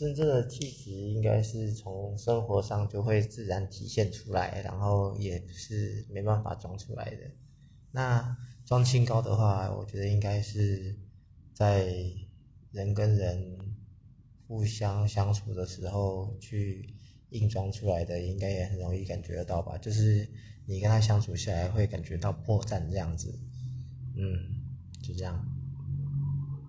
真正的气质应该是从生活上就会自然体现出来然后也是没办法装出来的。那装清高的话我觉得应该是在人跟人互相相处的时候去硬装出来的应该也很容易感觉得到吧。就是你跟他相处下来会感觉到破绽这样子。嗯就这样。